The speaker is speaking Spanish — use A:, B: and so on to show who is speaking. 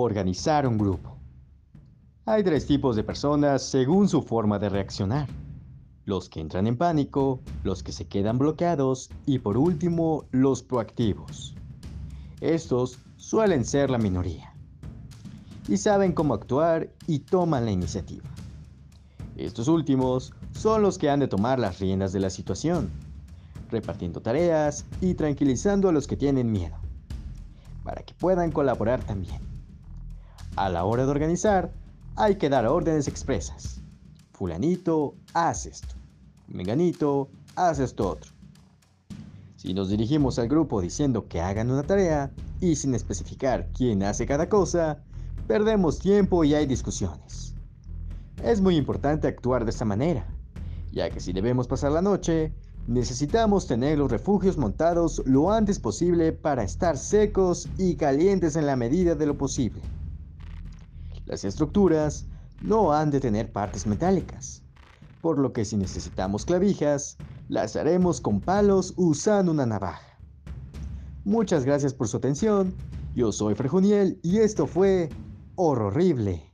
A: Organizar un grupo. Hay tres tipos de personas según su forma de reaccionar. Los que entran en pánico, los que se quedan bloqueados y por último los proactivos. Estos suelen ser la minoría. Y saben cómo actuar y toman la iniciativa. Estos últimos son los que han de tomar las riendas de la situación, repartiendo tareas y tranquilizando a los que tienen miedo, para que puedan colaborar también. A la hora de organizar, hay que dar órdenes expresas. Fulanito, haz esto. Meganito, haz esto otro. Si nos dirigimos al grupo diciendo que hagan una tarea y sin especificar quién hace cada cosa, perdemos tiempo y hay discusiones. Es muy importante actuar de esta manera, ya que si debemos pasar la noche, necesitamos tener los refugios montados lo antes posible para estar secos y calientes en la medida de lo posible. Las estructuras no han de tener partes metálicas, por lo que si necesitamos clavijas, las haremos con palos usando una navaja. Muchas gracias por su atención, yo soy Frejuniel y esto fue Horrible.